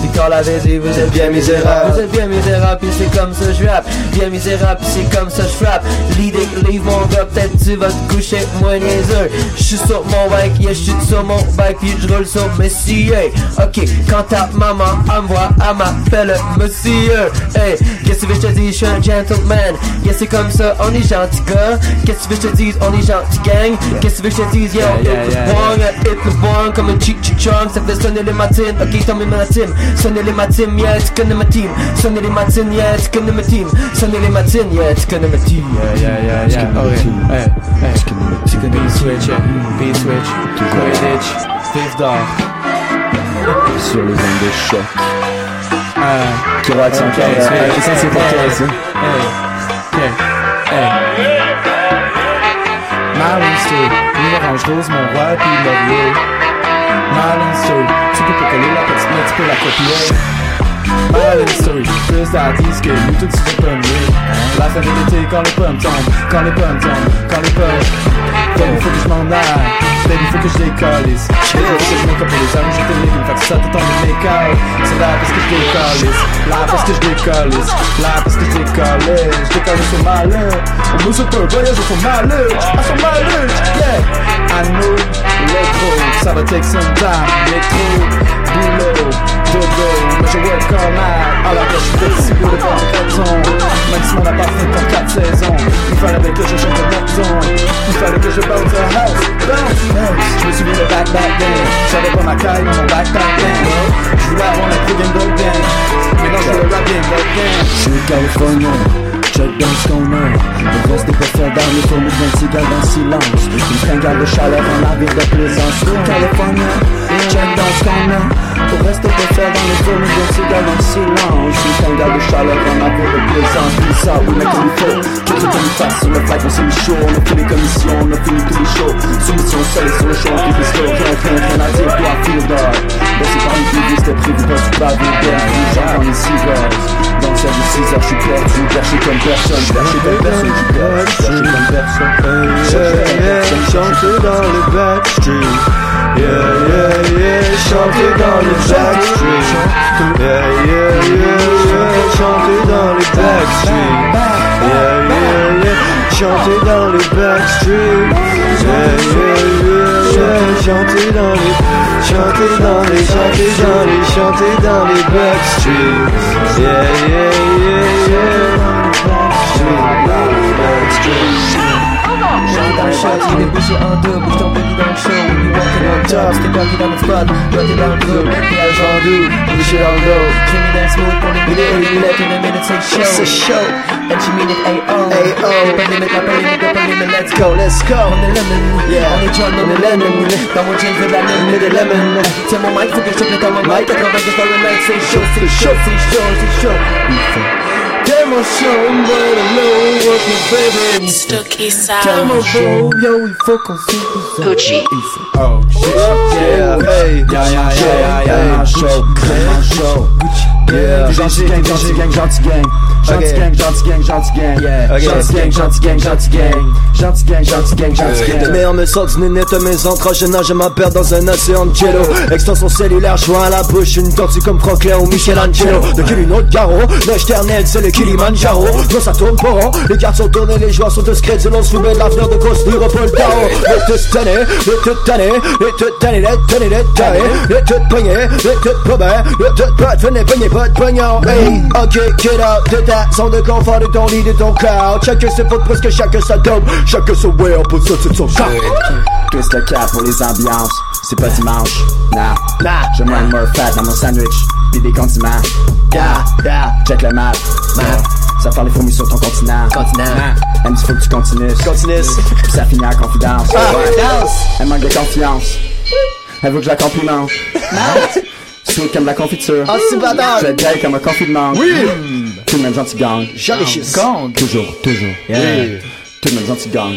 misérable. misérable. Victoire la vérité, vous êtes bien misérable. Vous êtes bien misérable, puis c'est comme ça je rappe. Bien misérable, puis c'est comme ça je frappe. It, leave mon gars, peut-être tu vas te coucher, moi niaiseux. J'suis sur mon bike, yeah, j'suis sur mon bike, puis j'roule sur monsieur. Ok, quand ta maman elle me voit, elle m'appelle monsieur. Hey, qu'est-ce que que je te dise, j'suis un gentleman. Yeah, c'est comme ça, on est gentil gars. Qu'est-ce que que je te dise, on est gentil gang. Qu'est-ce que que je te yo, Yeah, yeah, hit the bong, hit the bong, comme un chick chick chong, ça fait sonner les matines. Ok, tombe ma team, sonner les matines, yeah, tu connais ma team. Sonner les matines, yeah, tu connais ma team. Sonner les matines, yeah, tu connais ma team. Yeah, yeah, yeah, yeah. Ok. Hey, hey. Beat switch, yeah. Beat switch. Quidditch. Vive d'or. Sur les ondes de choc. C'est Ok, encore. c'est- euh, Ça, c'est pour toi aussi. Hey. Hey. Lui, orange rose, mon roi, puis laurier. Marlon Street. Tu peux pas coller la petite, mais tu peux la copier. Marlon Street. Plus d'artistes que nous, tout de suite pas. La fin de l'été, quand les pommes tombent, quand les pommes tombent, quand les pommes. Baby, faut que je m'en aille. Baby, faut que je décalisse. Baby, faut que je make up les hommes, je te ligne. Fait que ça te tombe de make-out. C'est là parce que je décalisse. Là parce que je décalisse. Là parce que je décalisse. Je décalisse sur ma lune. On nous saute pas, voyage sur ma lune. Ah, sur ma lune. Yeah. I know. L'électro. Ça va take some time. Métro. Boulot. Dodo. Mais je work comme mal. Alors que je suis petit pour le faire de raison. Maximum n'a pas fait comme 4 saisons. Il fallait que je change de maison. Il fallait que je bounce a house. Bounce, bounce. Je me souviens de back back then. J'avais pas ma caille dans mon backpack then. Je voulais avoir la plus game dog then. Mais non, je voulais rap game dog then. Je suis californien, check dans ce qu'on a. Le reste des dans les fourmis d'un cigare dans le silence. Une fringale de chaleur en navire de plaisance. Je suis californien, check dans ce qu'on a. Le reste des dans les fourmis d'un cigare dans le silence. Une fringale de chaleur en navire de plaisance. Puis ça, oui, mais comme il faut. Que tout comme sur le flag, on s'est mis chaud. On a fait les commissions, on a fini tous les shows. Soumission seule sur le show, puis pisco. Rien, rien, rien à dire, toi, feel dog. Laissez par les plus c'était prévu parce que tu vas perdre. J'entends. Dans le 6 heures, je suis perdu. Perché comme personne, perché comme personne, je perds. Perché comme personne. Yeah, yeah, chanter dans le backstreet. Yeah, yeah, yeah, chanter dans le backstreet. Yeah, yeah, yeah, yeah, chanter dans le backstreet. Yeah, yeah, yeah, chanter dans le backstreet. Yeah, yeah, yeah, chanter dans les, chanter dans les, chanter dans les, chanter dans les backstreet. Yeah, yeah, yeah, yeah. J'arrive dans le shot, il est bouché en deux, bouge ton baby dans le show. We be walking on top, stay parké dans le spot, rocké dans le club, péage en deux, bouché dans le dos. Jimmy dance smooth pour les minutes, we left in a minute, c'est show. It's a show. And she mean it, A.O. A.O. Pas de limite, pas de limite, pas de limite, let's go. Go, let's go. On est lemon, Yeah. on est John, on est lemon. Dans mon jeans, de la Mets de lemon. lemon. Tiens mon mic, faut que je check le temps, mon mic. 80 que par le night, c'est chaud, c'est chaud, c'est chaud, c'est chaud. Tell my show, but I know what my favorite. Stooky Tell my Sound. bro, yo, il faut qu'on s'y Gucci. Oh, shit. Yeah, hey. Yeah, yeah, yeah, yeah, yeah, show, grand show. Yeah. Gentil gang, gentil gang, gentil gang. Gentil gang, gentil gang, gentil gang. Gentil gang, gentil gang, gentil gang. Gentil gang, gentil gang, gentil gang. meilleurs me sortent du néné de mes entrailles, je nage, je m'appelle dans un océan de jello. Extension cellulaire, joint à la bouche, une tortue comme Franklin ou Michelangelo. De Kilino de Garo, neige c'est le Kilimanjaro. Non ça tourne pas rond, les cartes sont tournées, les joueurs sont discrets Et l'on se de l'avenir de grosse Liverpool Tao Les toutes tannées, les toutes tannées, les toutes tannées, les tannées, les tannées Les toutes poignées, les toutes pas bien, les toutes pas venez, venez, pas de pognon Hey, ok, get out ta zone de confort de ton lit, de ton cloud Chacun ses fautes, presque chacun sa dope Chacun son way, on peut ça, c'est son chat Twist le cap pour les ambiances. C'est pas dimanche. Nah. Nah. Je moins more fat dans mon sandwich. Pis des condiments. Yeah, yeah. Check le map. Ça fait les fourmis sur ton continent. Continent. Elle me dit faut que tu continues. Continue. Puis ça finit en confidence. Ah, Ouais. Elle manque de confiance. Elle veut que je la complimente. Sweet comme la confiture. Ah, c'est bâtard. Je vais comme un confinement. Oui. Tout le même gentil gang. J'enrichisse. Gang. Toujours, toujours. Tout le même gentil gang.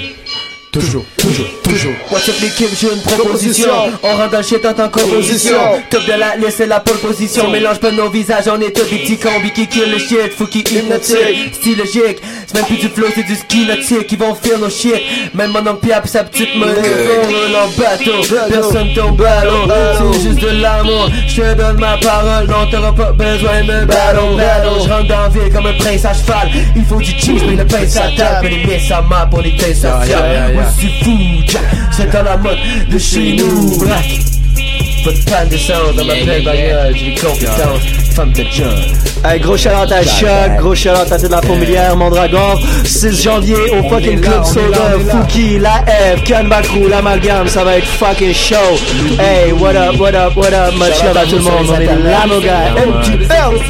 Toujours, toujours, toujours. What's up l'équipe, j'ai une Proposition. On rentre dans le shit en tant qu'opposition Proposition. Top de la liste, c'est la pole position Mélange pas nos visages, on est tous des combis qui kill le shit Faut qu'ils hypnotique, style logique. C'est même plus du flow, c'est du ski nautique Ils vont faire nos shit. Même mon Pierre pis sa petite monnaie On leur bateau, personne tombe à l'eau C'est juste de l'amour, je te donne ma parole. Non t'auras pas besoin de ballon, ballon. Je rentre dans la ville comme un prince à cheval. Il faut du cheese, mais le pain ça tape. Et les miens ça map, on est ça Yeah, c'est fou, Jack, c'est dans la mode de chez nous, black. Pas de panne de sang dans ma belle bagnole, j'ai compétences, femme de John. Hey, gros shout à Choc, gros shout à de la Fourmilière, Mondragon 6 janvier au fucking Club Soda. Fouki, la F, Can Bakrou, l'amalgame, ça va être fucking show Hey, what up, what up, what up, much love à tout le monde, on est là, mon gars, MQL